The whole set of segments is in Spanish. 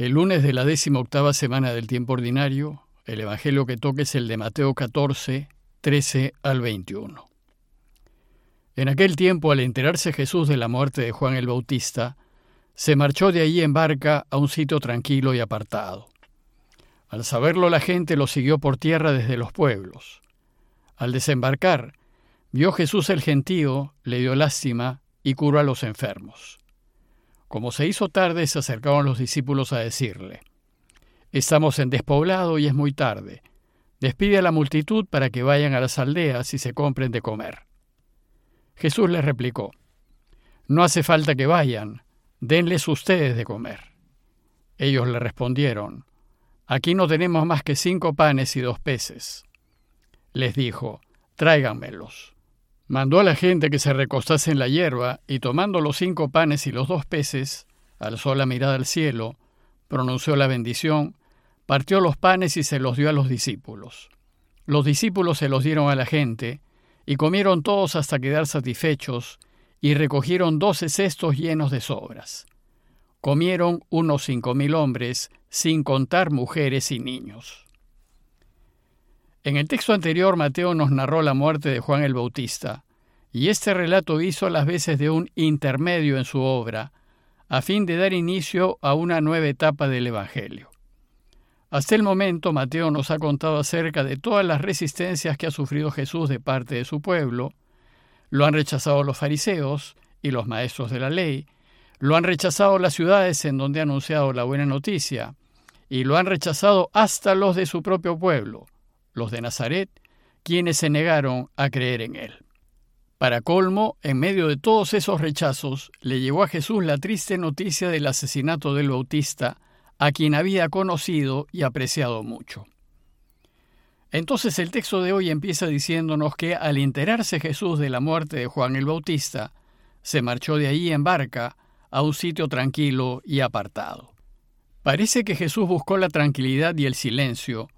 El lunes de la décima octava semana del tiempo ordinario, el Evangelio que toque es el de Mateo 14, 13 al 21. En aquel tiempo, al enterarse Jesús de la muerte de Juan el Bautista, se marchó de allí en barca a un sitio tranquilo y apartado. Al saberlo la gente lo siguió por tierra desde los pueblos. Al desembarcar, vio Jesús el gentío, le dio lástima y curó a los enfermos. Como se hizo tarde, se acercaron los discípulos a decirle, Estamos en despoblado y es muy tarde. Despide a la multitud para que vayan a las aldeas y se compren de comer. Jesús les replicó, No hace falta que vayan, denles ustedes de comer. Ellos le respondieron, Aquí no tenemos más que cinco panes y dos peces. Les dijo, Tráiganmelos. Mandó a la gente que se recostase en la hierba y tomando los cinco panes y los dos peces, alzó la mirada al cielo, pronunció la bendición, partió los panes y se los dio a los discípulos. Los discípulos se los dieron a la gente, y comieron todos hasta quedar satisfechos, y recogieron doce cestos llenos de sobras. Comieron unos cinco mil hombres, sin contar mujeres y niños. En el texto anterior, Mateo nos narró la muerte de Juan el Bautista, y este relato hizo las veces de un intermedio en su obra, a fin de dar inicio a una nueva etapa del Evangelio. Hasta el momento, Mateo nos ha contado acerca de todas las resistencias que ha sufrido Jesús de parte de su pueblo. Lo han rechazado los fariseos y los maestros de la ley, lo han rechazado las ciudades en donde ha anunciado la buena noticia, y lo han rechazado hasta los de su propio pueblo, los de Nazaret, quienes se negaron a creer en él. Para colmo, en medio de todos esos rechazos, le llegó a Jesús la triste noticia del asesinato del Bautista, a quien había conocido y apreciado mucho. Entonces el texto de hoy empieza diciéndonos que al enterarse Jesús de la muerte de Juan el Bautista, se marchó de allí en barca a un sitio tranquilo y apartado. Parece que Jesús buscó la tranquilidad y el silencio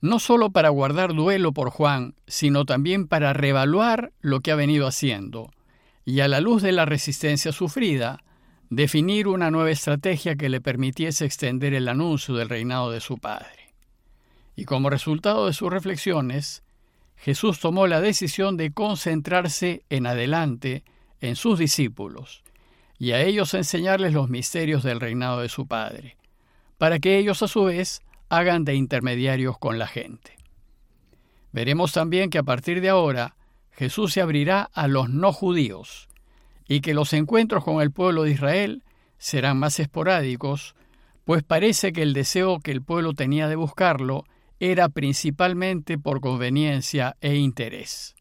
no solo para guardar duelo por Juan, sino también para revaluar lo que ha venido haciendo, y a la luz de la resistencia sufrida, definir una nueva estrategia que le permitiese extender el anuncio del reinado de su Padre. Y como resultado de sus reflexiones, Jesús tomó la decisión de concentrarse en adelante en sus discípulos y a ellos enseñarles los misterios del reinado de su Padre, para que ellos a su vez hagan de intermediarios con la gente. Veremos también que a partir de ahora Jesús se abrirá a los no judíos y que los encuentros con el pueblo de Israel serán más esporádicos, pues parece que el deseo que el pueblo tenía de buscarlo era principalmente por conveniencia e interés.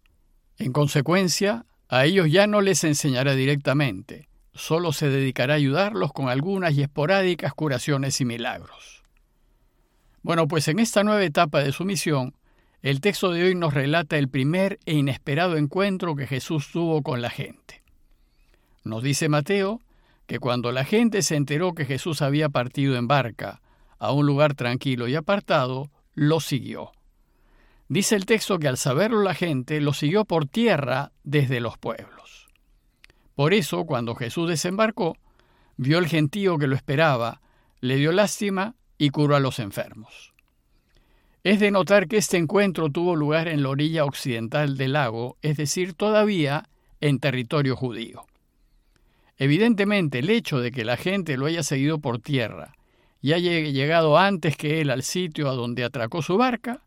En consecuencia, a ellos ya no les enseñará directamente, solo se dedicará a ayudarlos con algunas y esporádicas curaciones y milagros. Bueno, pues en esta nueva etapa de su misión, el texto de hoy nos relata el primer e inesperado encuentro que Jesús tuvo con la gente. Nos dice Mateo que cuando la gente se enteró que Jesús había partido en barca a un lugar tranquilo y apartado, lo siguió. Dice el texto que al saberlo la gente lo siguió por tierra desde los pueblos. Por eso, cuando Jesús desembarcó, vio el gentío que lo esperaba, le dio lástima y curó a los enfermos. Es de notar que este encuentro tuvo lugar en la orilla occidental del lago, es decir, todavía en territorio judío. Evidentemente, el hecho de que la gente lo haya seguido por tierra y haya llegado antes que él al sitio a donde atracó su barca,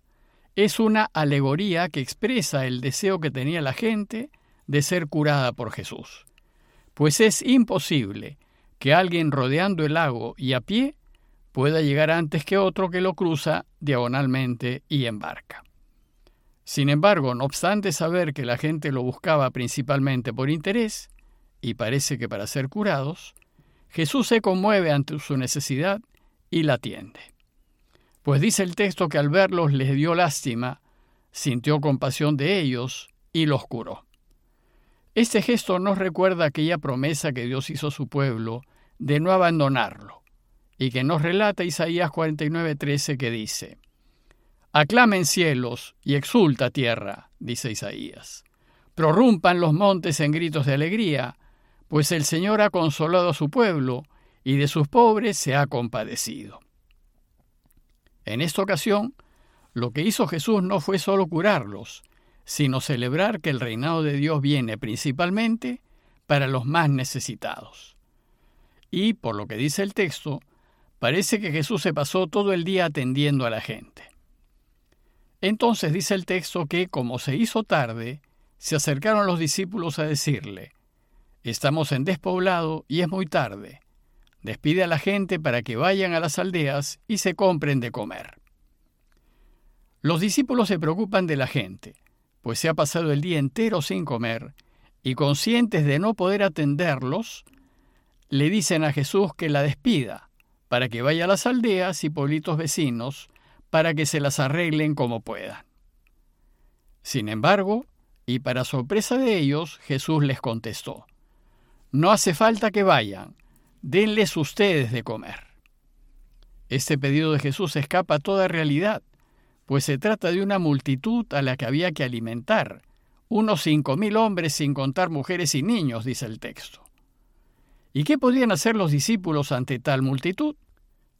es una alegoría que expresa el deseo que tenía la gente de ser curada por Jesús. Pues es imposible que alguien rodeando el lago y a pie pueda llegar antes que otro que lo cruza diagonalmente y embarca. Sin embargo, no obstante saber que la gente lo buscaba principalmente por interés, y parece que para ser curados, Jesús se conmueve ante su necesidad y la atiende. Pues dice el texto que al verlos les dio lástima, sintió compasión de ellos y los curó. Este gesto nos recuerda aquella promesa que Dios hizo a su pueblo de no abandonarlo y que nos relata Isaías 49:13 que dice, Aclamen cielos y exulta tierra, dice Isaías. Prorrumpan los montes en gritos de alegría, pues el Señor ha consolado a su pueblo y de sus pobres se ha compadecido. En esta ocasión, lo que hizo Jesús no fue solo curarlos, sino celebrar que el reinado de Dios viene principalmente para los más necesitados. Y, por lo que dice el texto, parece que Jesús se pasó todo el día atendiendo a la gente. Entonces dice el texto que, como se hizo tarde, se acercaron los discípulos a decirle, Estamos en despoblado y es muy tarde. Despide a la gente para que vayan a las aldeas y se compren de comer. Los discípulos se preocupan de la gente, pues se ha pasado el día entero sin comer, y conscientes de no poder atenderlos, le dicen a Jesús que la despida, para que vaya a las aldeas y pueblitos vecinos, para que se las arreglen como puedan. Sin embargo, y para sorpresa de ellos, Jesús les contestó, No hace falta que vayan, denles ustedes de comer. Este pedido de Jesús escapa a toda realidad, pues se trata de una multitud a la que había que alimentar, unos cinco mil hombres sin contar mujeres y niños, dice el texto. ¿Y qué podían hacer los discípulos ante tal multitud?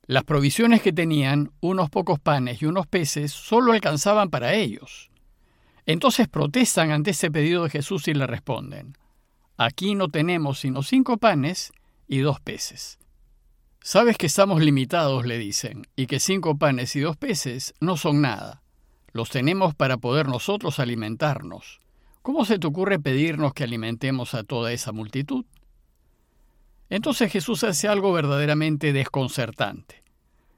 Las provisiones que tenían, unos pocos panes y unos peces, solo alcanzaban para ellos. Entonces protestan ante ese pedido de Jesús y le responden, aquí no tenemos sino cinco panes y dos peces. Sabes que estamos limitados, le dicen, y que cinco panes y dos peces no son nada. Los tenemos para poder nosotros alimentarnos. ¿Cómo se te ocurre pedirnos que alimentemos a toda esa multitud? Entonces Jesús hace algo verdaderamente desconcertante.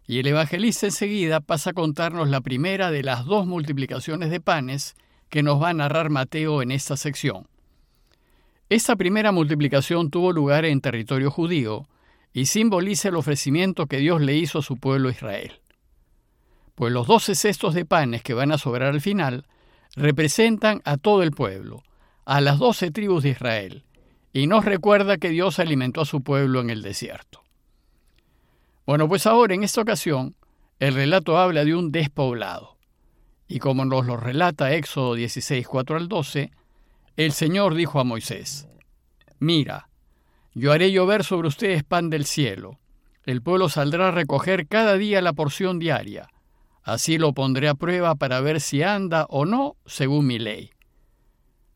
Y el evangelista enseguida pasa a contarnos la primera de las dos multiplicaciones de panes que nos va a narrar Mateo en esta sección. Esta primera multiplicación tuvo lugar en territorio judío, y simboliza el ofrecimiento que Dios le hizo a su pueblo Israel. Pues los doce cestos de panes que van a sobrar al final representan a todo el pueblo, a las doce tribus de Israel, y nos recuerda que Dios alimentó a su pueblo en el desierto. Bueno, pues ahora en esta ocasión el relato habla de un despoblado. Y como nos lo relata Éxodo 16, 4 al 12, el Señor dijo a Moisés, Mira, yo haré llover sobre ustedes pan del cielo. El pueblo saldrá a recoger cada día la porción diaria. Así lo pondré a prueba para ver si anda o no según mi ley.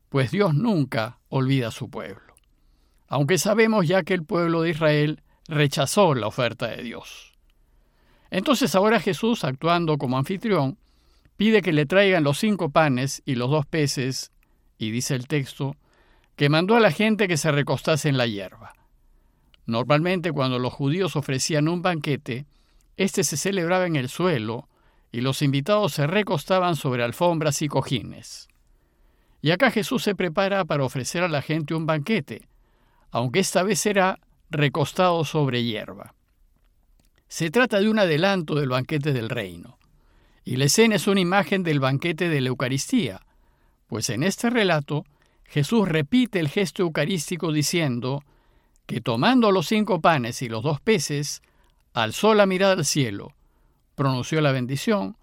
Pues Dios nunca olvida a su pueblo. Aunque sabemos ya que el pueblo de Israel rechazó la oferta de Dios. Entonces ahora Jesús, actuando como anfitrión, pide que le traigan los cinco panes y los dos peces, y dice el texto, que mandó a la gente que se recostase en la hierba. Normalmente cuando los judíos ofrecían un banquete, éste se celebraba en el suelo y los invitados se recostaban sobre alfombras y cojines. Y acá Jesús se prepara para ofrecer a la gente un banquete, aunque esta vez será recostado sobre hierba. Se trata de un adelanto del banquete del reino, y la escena es una imagen del banquete de la Eucaristía, pues en este relato Jesús repite el gesto eucarístico diciendo que tomando los cinco panes y los dos peces, alzó la mirada al cielo, pronunció la bendición,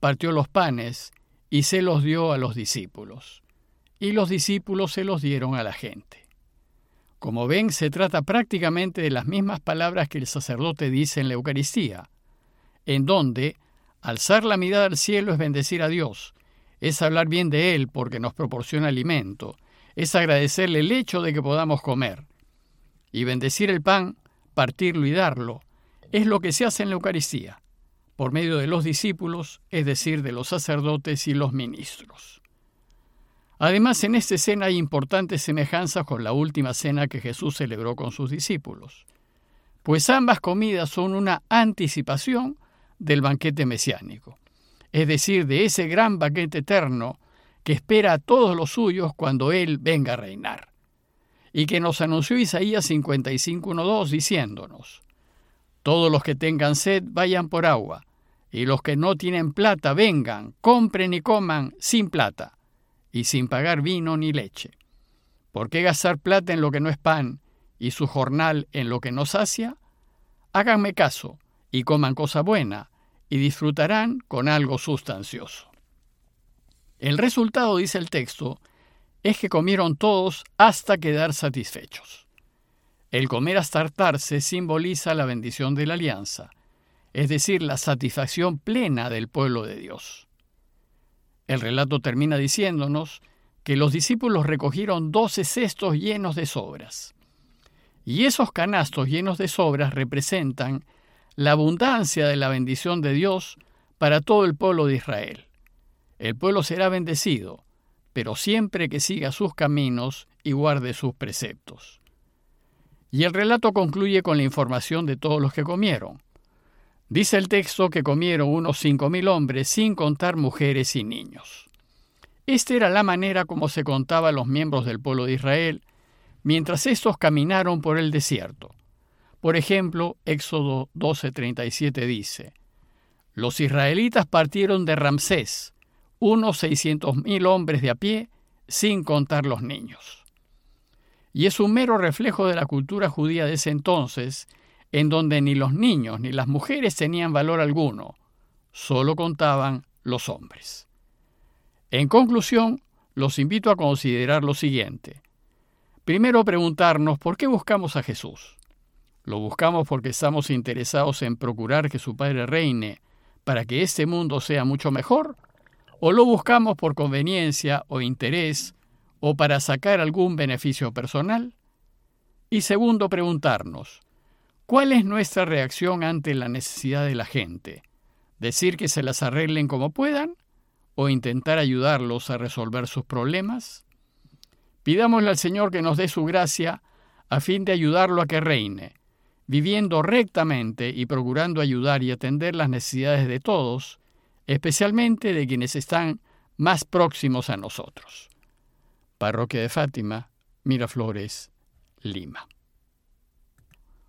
partió los panes y se los dio a los discípulos. Y los discípulos se los dieron a la gente. Como ven, se trata prácticamente de las mismas palabras que el sacerdote dice en la Eucaristía, en donde alzar la mirada al cielo es bendecir a Dios, es hablar bien de Él porque nos proporciona alimento, es agradecerle el hecho de que podamos comer. Y bendecir el pan, partirlo y darlo, es lo que se hace en la Eucaristía, por medio de los discípulos, es decir, de los sacerdotes y los ministros. Además, en esta escena hay importantes semejanzas con la última cena que Jesús celebró con sus discípulos, pues ambas comidas son una anticipación del banquete mesiánico, es decir, de ese gran banquete eterno que espera a todos los suyos cuando Él venga a reinar. Y que nos anunció Isaías 55.1.2 diciéndonos, Todos los que tengan sed vayan por agua, y los que no tienen plata vengan, compren y coman sin plata, y sin pagar vino ni leche. ¿Por qué gastar plata en lo que no es pan, y su jornal en lo que no sacia? Háganme caso, y coman cosa buena, y disfrutarán con algo sustancioso. El resultado, dice el texto, es que comieron todos hasta quedar satisfechos. El comer hasta hartarse simboliza la bendición de la alianza, es decir, la satisfacción plena del pueblo de Dios. El relato termina diciéndonos que los discípulos recogieron doce cestos llenos de sobras. Y esos canastos llenos de sobras representan la abundancia de la bendición de Dios para todo el pueblo de Israel. El pueblo será bendecido, pero siempre que siga sus caminos y guarde sus preceptos. Y el relato concluye con la información de todos los que comieron. Dice el texto que comieron unos cinco mil hombres sin contar mujeres y niños. Esta era la manera como se contaba a los miembros del pueblo de Israel mientras estos caminaron por el desierto. Por ejemplo, Éxodo 12:37 dice, Los israelitas partieron de Ramsés, unos seiscientos mil hombres de a pie, sin contar los niños. Y es un mero reflejo de la cultura judía de ese entonces, en donde ni los niños ni las mujeres tenían valor alguno, solo contaban los hombres. En conclusión, los invito a considerar lo siguiente. Primero preguntarnos por qué buscamos a Jesús. ¿Lo buscamos porque estamos interesados en procurar que su Padre reine para que este mundo sea mucho mejor? ¿O lo buscamos por conveniencia o interés o para sacar algún beneficio personal? Y segundo, preguntarnos, ¿cuál es nuestra reacción ante la necesidad de la gente? ¿Decir que se las arreglen como puedan? ¿O intentar ayudarlos a resolver sus problemas? Pidámosle al Señor que nos dé su gracia a fin de ayudarlo a que reine, viviendo rectamente y procurando ayudar y atender las necesidades de todos, especialmente de quienes están más próximos a nosotros. Parroquia de Fátima, Miraflores, Lima.